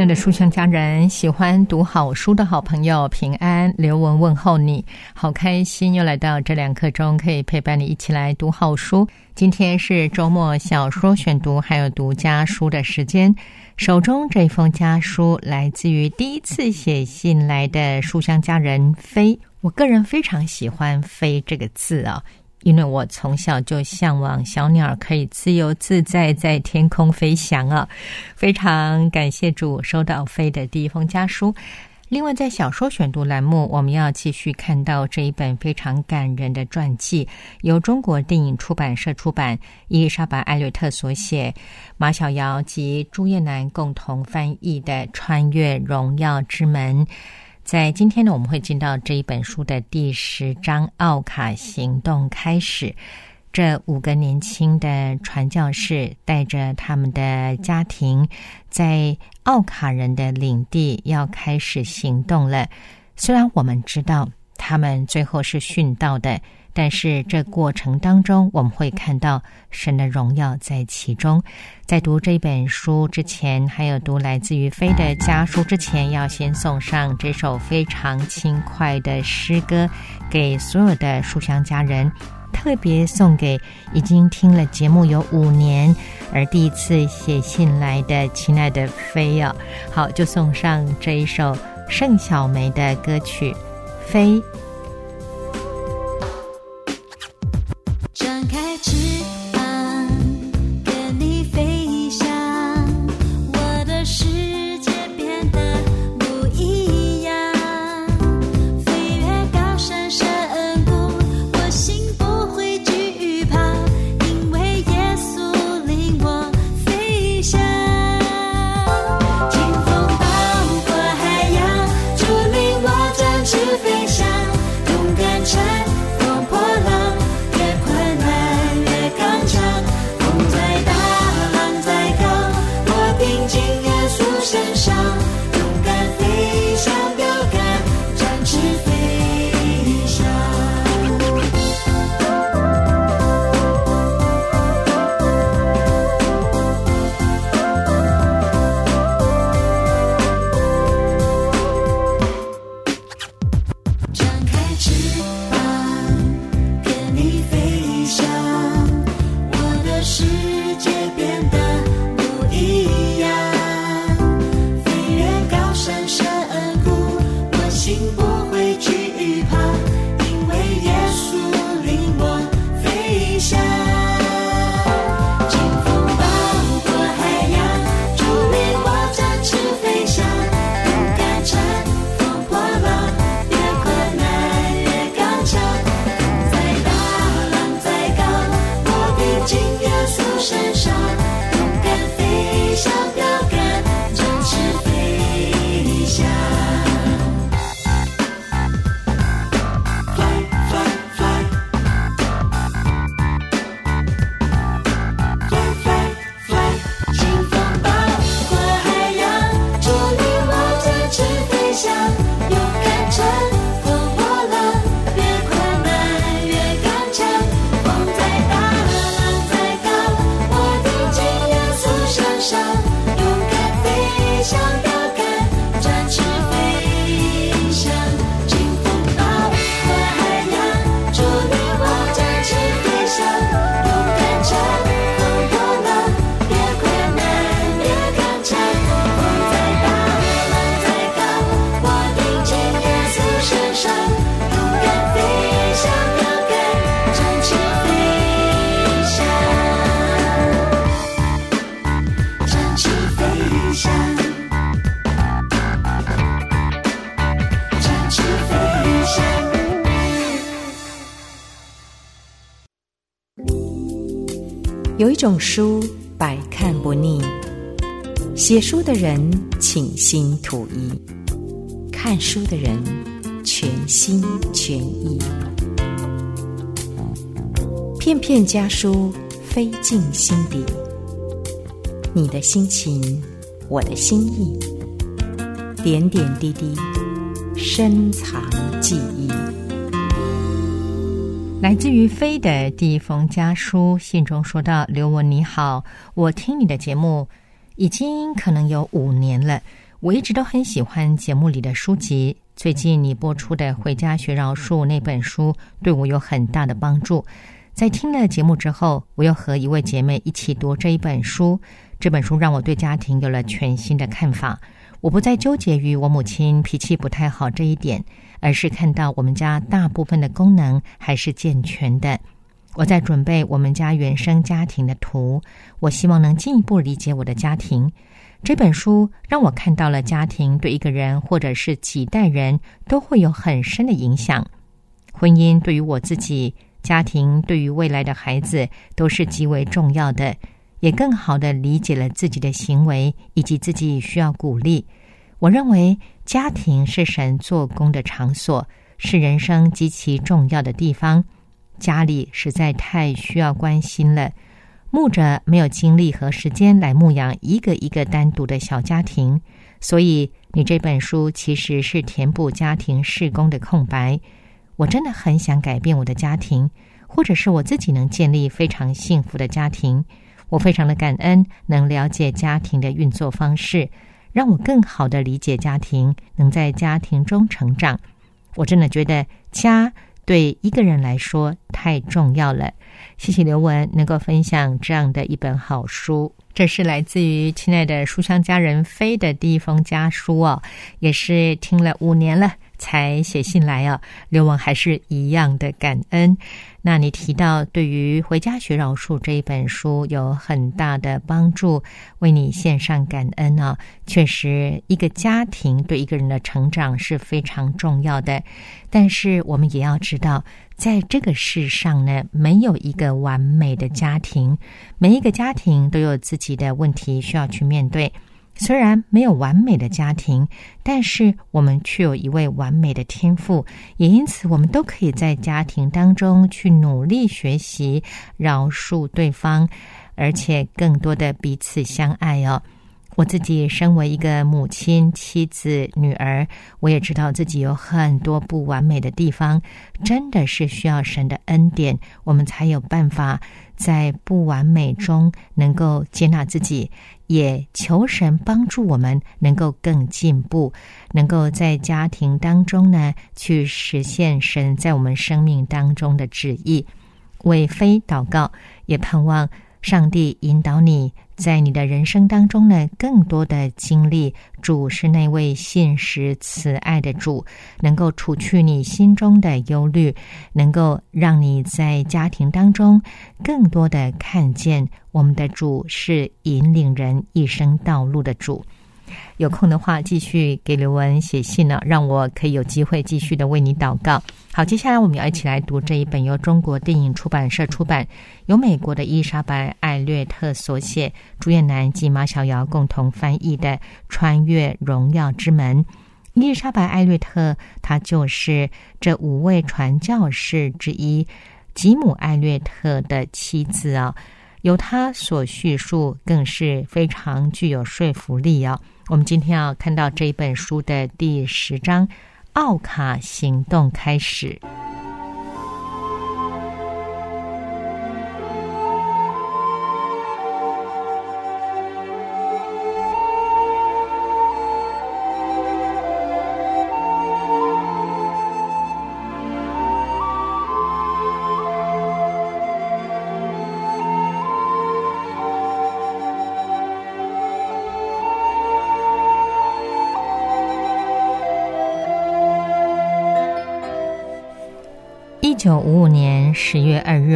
爱的书香家人，喜欢读好书的好朋友，平安，刘文问候你，好开心又来到这两刻钟，可以陪伴你一起来读好书。今天是周末小说选读还有读家书的时间，手中这封家书来自于第一次写信来的书香家人飞，我个人非常喜欢“飞”这个字啊。因为我从小就向往小鸟可以自由自在在天空飞翔啊！非常感谢主收到飞的第一封家书。另外，在小说选读栏目，我们要继续看到这一本非常感人的传记，由中国电影出版社出版，伊丽莎白·艾略特所写，马小瑶及朱叶楠共同翻译的《穿越荣耀之门》。在今天呢，我们会进到这一本书的第十章《奥卡行动》开始。这五个年轻的传教士带着他们的家庭，在奥卡人的领地要开始行动了。虽然我们知道他们最后是殉道的。但是这过程当中，我们会看到神的荣耀在其中。在读这本书之前，还有读来自于飞的家书之前，要先送上这首非常轻快的诗歌给所有的书香家人，特别送给已经听了节目有五年而第一次写信来的亲爱的飞啊。好，就送上这一首盛小梅的歌曲《飞》。种书百看不腻，写书的人倾心吐意，看书的人全心全意。片片家书飞进心底，你的心情，我的心意，点点滴滴，深藏记忆。来自于飞的第一封家书，信中说到：“刘文你好，我听你的节目已经可能有五年了，我一直都很喜欢节目里的书籍。最近你播出的《回家学饶恕》那本书对我有很大的帮助。在听了节目之后，我又和一位姐妹一起读这一本书，这本书让我对家庭有了全新的看法。我不再纠结于我母亲脾气不太好这一点。”而是看到我们家大部分的功能还是健全的。我在准备我们家原生家庭的图，我希望能进一步理解我的家庭。这本书让我看到了家庭对一个人或者是几代人都会有很深的影响。婚姻对于我自己，家庭对于未来的孩子都是极为重要的，也更好的理解了自己的行为以及自己需要鼓励。我认为。家庭是神做工的场所，是人生极其重要的地方。家里实在太需要关心了。牧者没有精力和时间来牧养一个一个单独的小家庭，所以你这本书其实是填补家庭事工的空白。我真的很想改变我的家庭，或者是我自己能建立非常幸福的家庭。我非常的感恩能了解家庭的运作方式。让我更好的理解家庭，能在家庭中成长。我真的觉得家对一个人来说太重要了。谢谢刘文能够分享这样的一本好书。这是来自于亲爱的书香家人飞的第一封家书哦，也是听了五年了才写信来啊。刘文还是一样的感恩。那你提到对于《回家学饶恕》这一本书有很大的帮助，为你献上感恩啊！确实，一个家庭对一个人的成长是非常重要的。但是，我们也要知道，在这个世上呢，没有一个完美的家庭，每一个家庭都有自己的问题需要去面对。虽然没有完美的家庭，但是我们却有一位完美的天赋，也因此我们都可以在家庭当中去努力学习饶恕对方，而且更多的彼此相爱哦。我自己身为一个母亲、妻子、女儿，我也知道自己有很多不完美的地方，真的是需要神的恩典，我们才有办法在不完美中能够接纳自己，也求神帮助我们能够更进步，能够在家庭当中呢去实现神在我们生命当中的旨意。为非祷告，也盼望。上帝引导你在你的人生当中呢，更多的经历主是那位信实慈爱的主，能够除去你心中的忧虑，能够让你在家庭当中更多的看见我们的主是引领人一生道路的主。有空的话，继续给刘文写信呢，让我可以有机会继续的为你祷告。好，接下来我们要一起来读这一本由中国电影出版社出版、由美国的伊莎白·艾略特所写、朱燕南及马小瑶共同翻译的《穿越荣耀之门》。伊丽莎白·艾略特，她就是这五位传教士之一吉姆·艾略特的妻子啊。由他所叙述，更是非常具有说服力啊！我们今天要看到这一本书的第十章《奥卡行动》开始。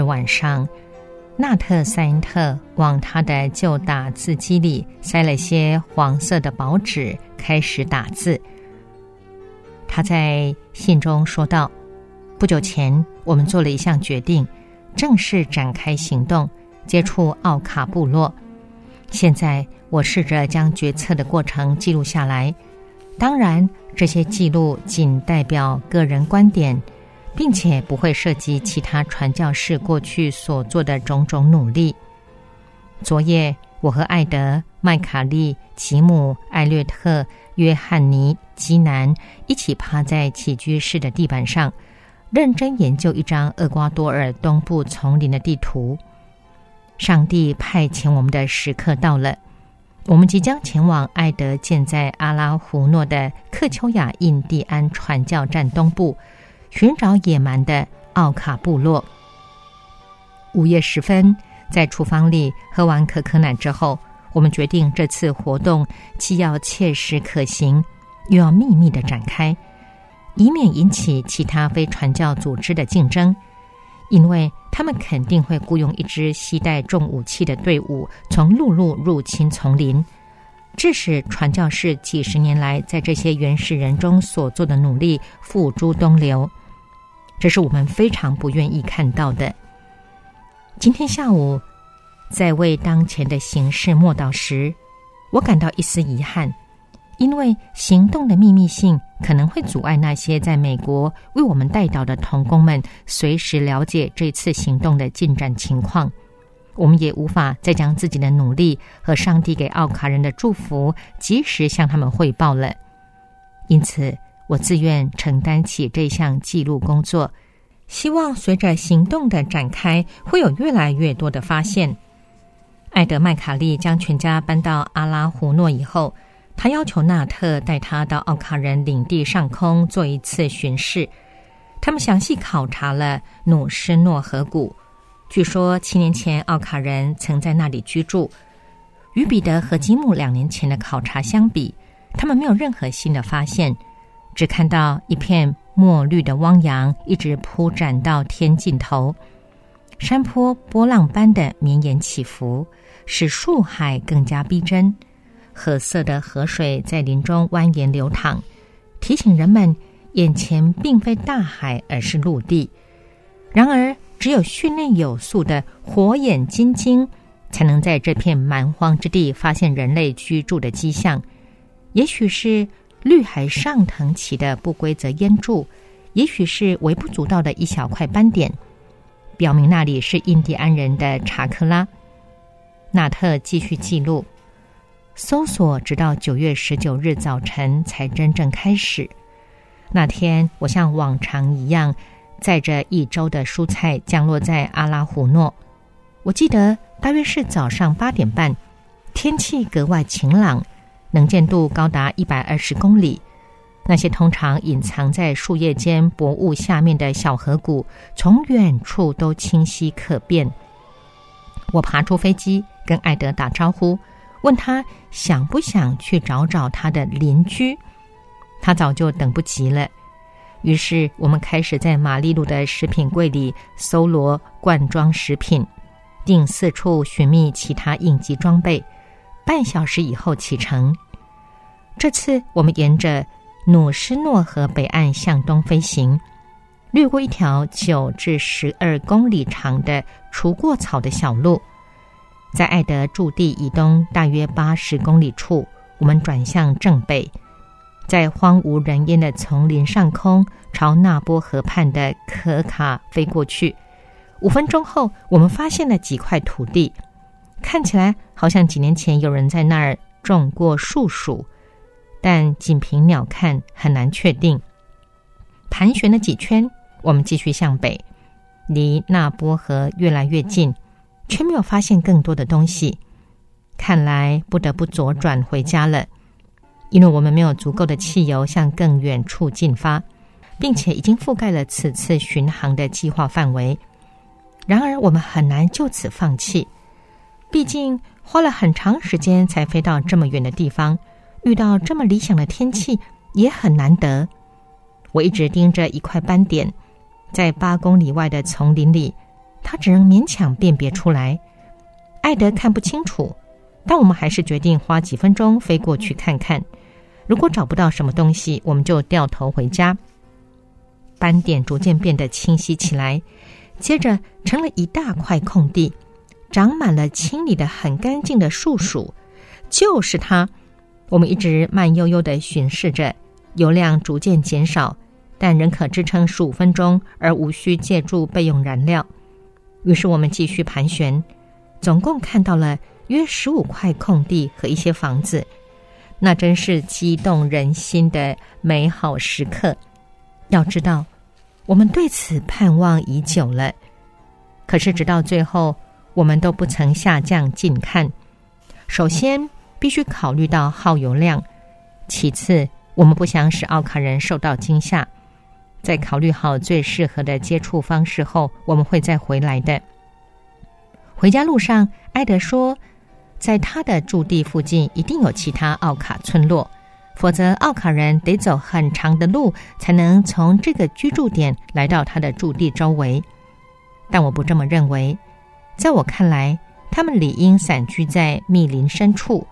晚上，纳特塞恩特往他的旧打字机里塞了些黄色的薄纸，开始打字。他在信中说道：“不久前，我们做了一项决定，正式展开行动，接触奥卡部落。现在我试着将决策的过程记录下来，当然这些记录仅代表个人观点，并且不会涉及其他传教士过去所做的种种努力。昨夜，我和艾德、麦卡利、吉姆、艾略特、约翰尼、基南一起趴在起居室的地板上，认真研究一张厄瓜多尔东部丛林的地图。上帝派遣我们的时刻到了，我们即将前往艾德建在阿拉胡诺的克丘亚印第安传教站东部，寻找野蛮的奥卡部落。午夜时分，在厨房里喝完可可奶之后，我们决定这次活动既要切实可行，又要秘密的展开，以免引起其他非传教组织的竞争。因为他们肯定会雇佣一支携带重武器的队伍，从陆路入侵丛林，致使传教士几十年来在这些原始人中所做的努力付诸东流。这是我们非常不愿意看到的。今天下午，在为当前的形势默祷时，我感到一丝遗憾。因为行动的秘密性可能会阻碍那些在美国为我们带导的童工们随时了解这次行动的进展情况，我们也无法再将自己的努力和上帝给奥卡人的祝福及时向他们汇报了。因此，我自愿承担起这项记录工作，希望随着行动的展开，会有越来越多的发现。艾德麦卡利将全家搬到阿拉胡诺以后。他要求纳特带他到奥卡人领地上空做一次巡视。他们详细考察了努斯诺河谷，据说七年前奥卡人曾在那里居住。与彼得和吉姆两年前的考察相比，他们没有任何新的发现，只看到一片墨绿的汪洋一直铺展到天尽头，山坡波浪般的绵延起伏，使树海更加逼真。褐色的河水在林中蜿蜒流淌，提醒人们眼前并非大海，而是陆地。然而，只有训练有素的火眼金睛，才能在这片蛮荒之地发现人类居住的迹象。也许是绿海上腾起的不规则烟柱，也许是微不足道的一小块斑点，表明那里是印第安人的查克拉。纳特继续记录。搜索直到九月十九日早晨才真正开始。那天，我像往常一样，载着一周的蔬菜降落在阿拉胡诺。我记得大约是早上八点半，天气格外晴朗，能见度高达一百二十公里。那些通常隐藏在树叶间薄雾下面的小河谷，从远处都清晰可辨。我爬出飞机，跟艾德打招呼。问他想不想去找找他的邻居，他早就等不及了。于是我们开始在玛丽路的食品柜里搜罗罐装食品，并四处寻觅其他应急装备。半小时以后启程。这次我们沿着努斯诺河北岸向东飞行，掠过一条九至十二公里长的除过草的小路。在艾德驻地以东大约八十公里处，我们转向正北，在荒无人烟的丛林上空，朝纳波河畔的可卡飞过去。五分钟后，我们发现了几块土地，看起来好像几年前有人在那儿种过树薯，但仅凭鸟看很难确定。盘旋了几圈，我们继续向北，离纳波河越来越近。却没有发现更多的东西，看来不得不左转回家了，因为我们没有足够的汽油向更远处进发，并且已经覆盖了此次巡航的计划范围。然而，我们很难就此放弃，毕竟花了很长时间才飞到这么远的地方，遇到这么理想的天气也很难得。我一直盯着一块斑点，在八公里外的丛林里。他只能勉强辨别出来，艾德看不清楚，但我们还是决定花几分钟飞过去看看。如果找不到什么东西，我们就掉头回家。斑点逐渐变得清晰起来，接着成了一大块空地，长满了清理的很干净的树薯，就是它。我们一直慢悠悠的巡视着，油量逐渐减少，但仍可支撑十五分钟，而无需借助备用燃料。于是我们继续盘旋，总共看到了约十五块空地和一些房子。那真是激动人心的美好时刻。要知道，我们对此盼望已久了。可是直到最后，我们都不曾下降近看。首先，必须考虑到耗油量；其次，我们不想使奥卡人受到惊吓。在考虑好最适合的接触方式后，我们会再回来的。回家路上，埃德说。在他的驻地附近一定有其他奥卡村落，否则奥卡人得走很长的路才能从这个居住点来到他的驻地周围。但我不这么认为，在我看来，他们理应散居在密林深处，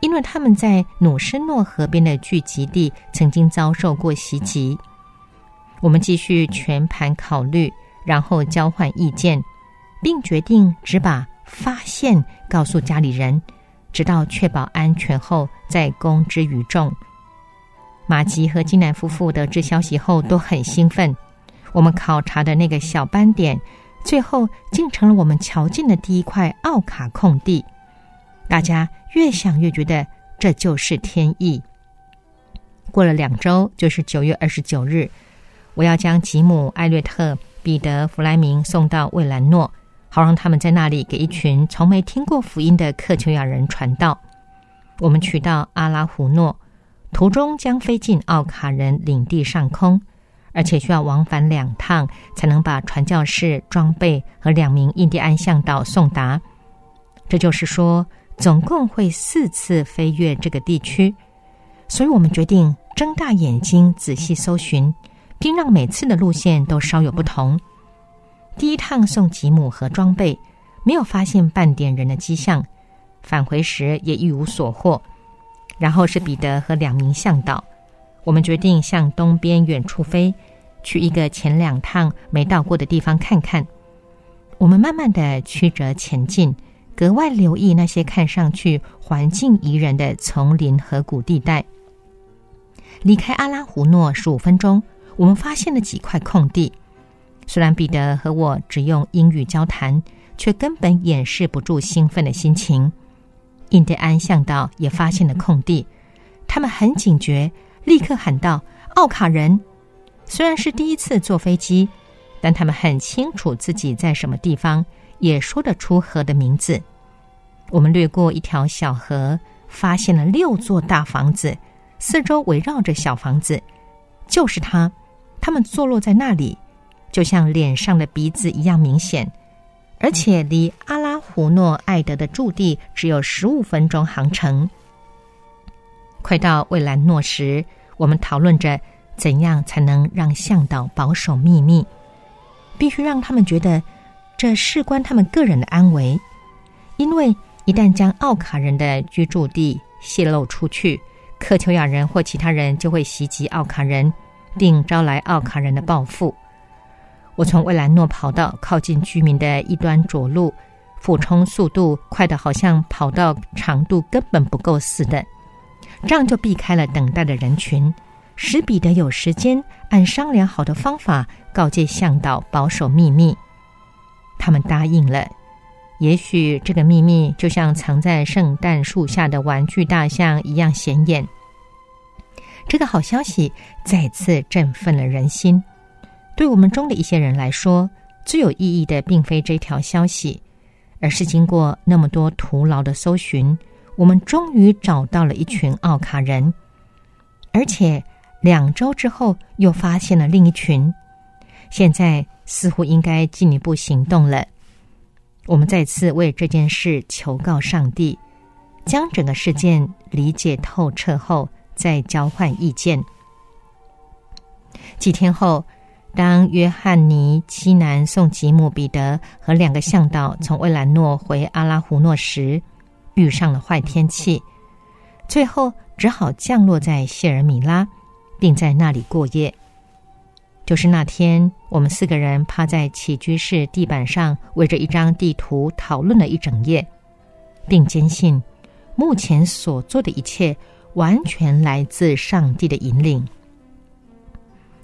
因为他们在努什诺河边的聚集地曾经遭受过袭击。我们继续全盘考虑，然后交换意见，并决定只把。发现，告诉家里人，直到确保安全后再公之于众。马吉和金南夫妇得知消息后都很兴奋。我们考察的那个小斑点，最后竟成了我们瞧见的第一块奥卡空地。大家越想越觉得这就是天意。过了两周，就是九月二十九日，我要将吉姆、艾略特、彼得、弗莱明送到魏兰诺。好让他们在那里给一群从没听过福音的克丘亚人传道。我们去到阿拉胡诺，途中将飞进奥卡人领地上空，而且需要往返两趟才能把传教士装备和两名印第安向导送达。这就是说，总共会四次飞越这个地区。所以我们决定睁大眼睛仔细搜寻，并让每次的路线都稍有不同。第一趟送吉姆和装备，没有发现半点人的迹象，返回时也一无所获。然后是彼得和两名向导，我们决定向东边远处飞，去一个前两趟没到过的地方看看。我们慢慢的曲折前进，格外留意那些看上去环境宜人的丛林河谷地带。离开阿拉胡诺十五分钟，我们发现了几块空地。虽然彼得和我只用英语交谈，却根本掩饰不住兴奋的心情。印第安向导也发现了空地，他们很警觉，立刻喊道：“奥卡人！”虽然是第一次坐飞机，但他们很清楚自己在什么地方，也说得出河的名字。我们掠过一条小河，发现了六座大房子，四周围绕着小房子，就是它，他们坐落在那里。就像脸上的鼻子一样明显，而且离阿拉胡诺艾德的驻地只有十五分钟航程。快到魏兰诺时，我们讨论着怎样才能让向导保守秘密，必须让他们觉得这事关他们个人的安危，因为一旦将奥卡人的居住地泄露出去，克丘亚人或其他人就会袭击奥卡人，并招来奥卡人的报复。我从魏兰诺跑到靠近居民的一端着陆，俯冲速度快得好像跑到长度根本不够似的，这样就避开了等待的人群，使彼得有时间按商量好的方法告诫向导保守秘密。他们答应了。也许这个秘密就像藏在圣诞树下的玩具大象一样显眼。这个好消息再次振奋了人心。对我们中的一些人来说，最有意义的并非这条消息，而是经过那么多徒劳的搜寻，我们终于找到了一群奥卡人，而且两周之后又发现了另一群。现在似乎应该进一步行动了。我们再次为这件事求告上帝，将整个事件理解透彻后再交换意见。几天后。当约翰尼七南送吉姆、彼得和两个向导从威兰诺回阿拉胡诺时，遇上了坏天气，最后只好降落在谢尔米拉，并在那里过夜。就是那天，我们四个人趴在起居室地板上，围着一张地图讨论了一整夜，并坚信目前所做的一切完全来自上帝的引领。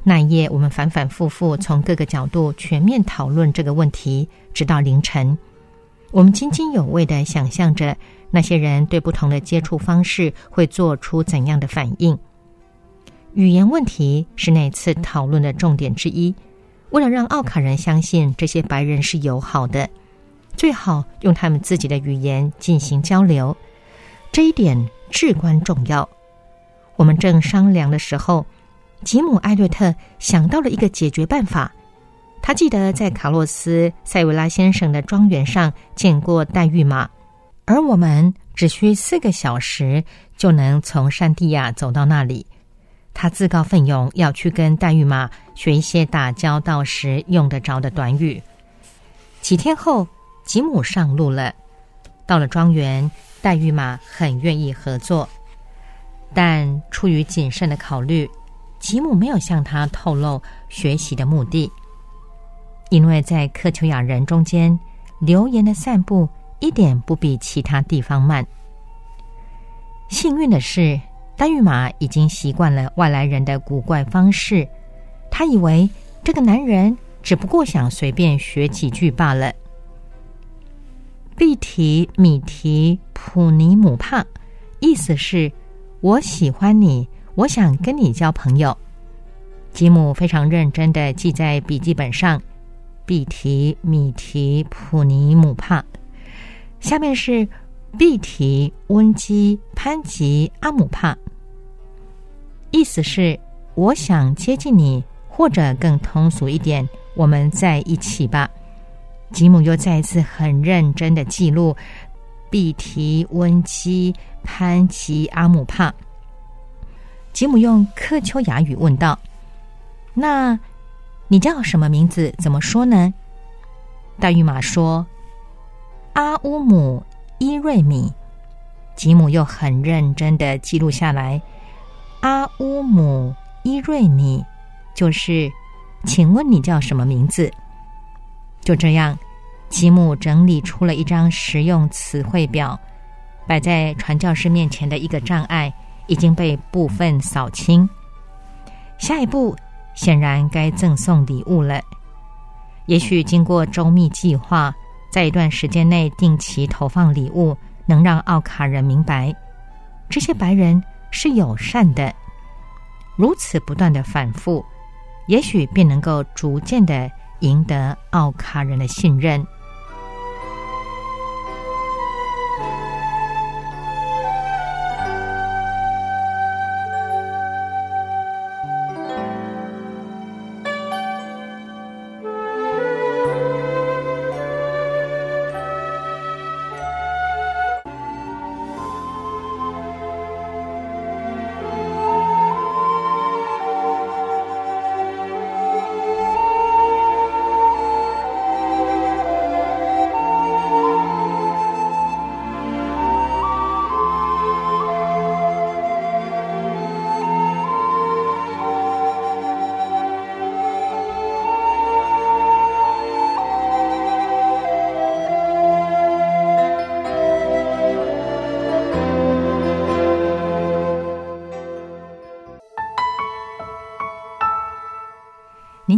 那一夜，我们反反复复从各个角度全面讨论这个问题，直到凌晨。我们津津有味的想象着那些人对不同的接触方式会做出怎样的反应。语言问题是那次讨论的重点之一。为了让奥卡人相信这些白人是友好的，最好用他们自己的语言进行交流，这一点至关重要。我们正商量的时候。吉姆·艾略特想到了一个解决办法。他记得在卡洛斯·塞维拉先生的庄园上见过黛玉马，而我们只需四个小时就能从山地亚走到那里。他自告奋勇要去跟黛玉马学一些打交道时用得着的短语。几天后，吉姆上路了。到了庄园，黛玉马很愿意合作，但出于谨慎的考虑。吉姆没有向他透露学习的目的，因为在克丘亚人中间，流言的散布一点不比其他地方慢。幸运的是，丹玉马已经习惯了外来人的古怪方式，他以为这个男人只不过想随便学几句罢了。毕提米提普尼姆帕，意思是我喜欢你。我想跟你交朋友。吉姆非常认真的记在笔记本上。毕提米提普尼姆帕，下面是毕提温基潘吉阿姆帕。意思是我想接近你，或者更通俗一点，我们在一起吧。吉姆又再一次很认真的记录毕提温基潘吉阿姆帕。吉姆用克丘雅语问道：“那，你叫什么名字？怎么说呢？”大玉马说：“阿乌姆伊瑞米。”吉姆又很认真的记录下来：“阿乌姆伊瑞米，就是，请问你叫什么名字？”就这样，吉姆整理出了一张实用词汇表，摆在传教士面前的一个障碍。已经被部分扫清，下一步显然该赠送礼物了。也许经过周密计划，在一段时间内定期投放礼物，能让奥卡人明白这些白人是友善的。如此不断的反复，也许便能够逐渐的赢得奥卡人的信任。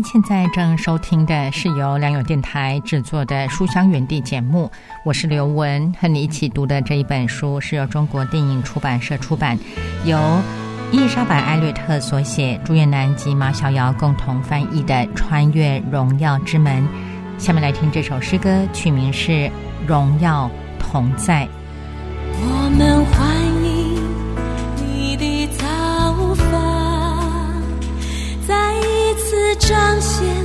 现在正收听的是由良友电台制作的《书香园地》节目，我是刘雯，和你一起读的这一本书是由中国电影出版社出版，由伊丽莎白·艾略特所写，朱月南及马小瑶共同翻译的《穿越荣耀之门》。下面来听这首诗歌，曲名是《荣耀同在》。我们欢彰显。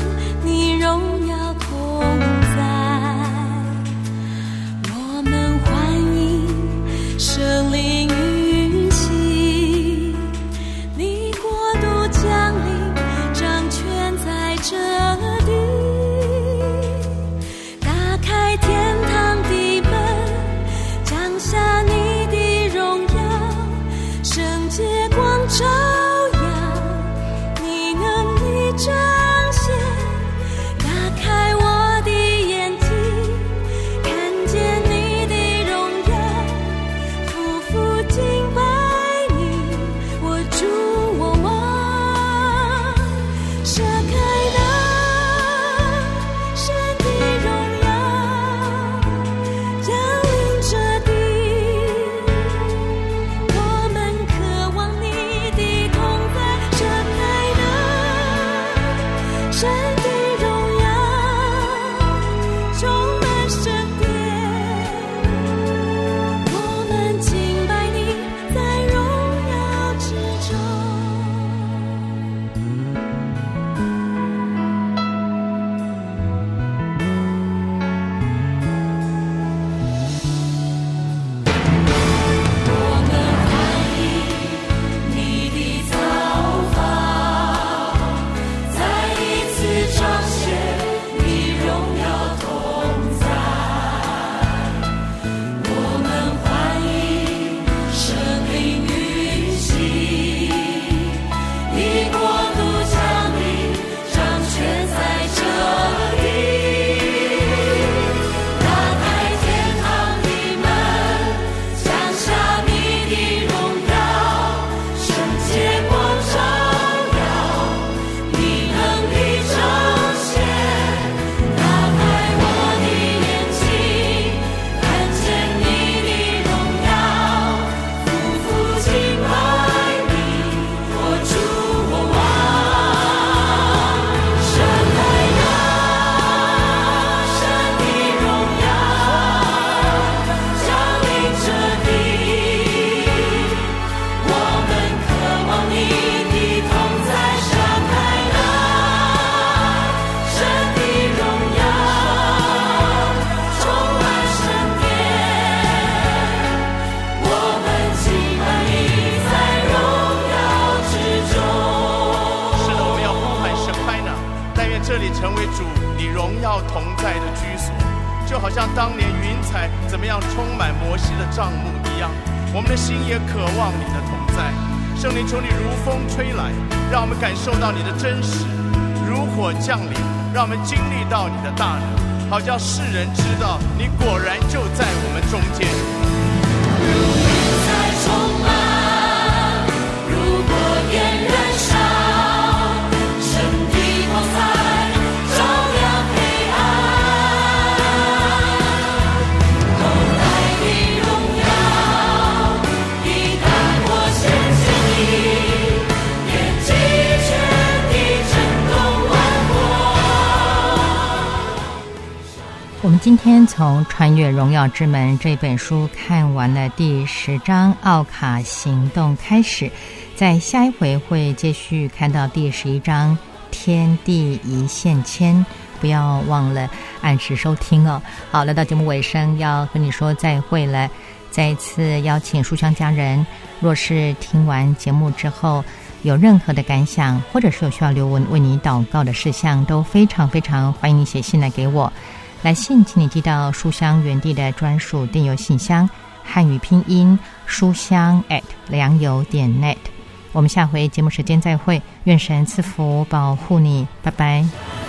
好像当年云彩怎么样充满摩西的帐幕一样，我们的心也渴望你的同在。圣灵，求你如风吹来，让我们感受到你的真实；如火降临，让我们经历到你的大能，好叫世人知道你果然就在我们中间。今天从《穿越荣耀之门》这本书看完了第十章“奥卡行动”开始，在下一回会继续看到第十一章“天地一线牵”。不要忘了按时收听哦。好，来到节目尾声，要和你说再会了。再一次邀请书香家人，若是听完节目之后有任何的感想，或者是有需要刘文为你祷告的事项，都非常非常欢迎你写信来给我。来信，请你寄到书香园地的专属电邮信箱，汉语拼音书香 at 良友点 net。我们下回节目时间再会，愿神赐福保护你，拜拜。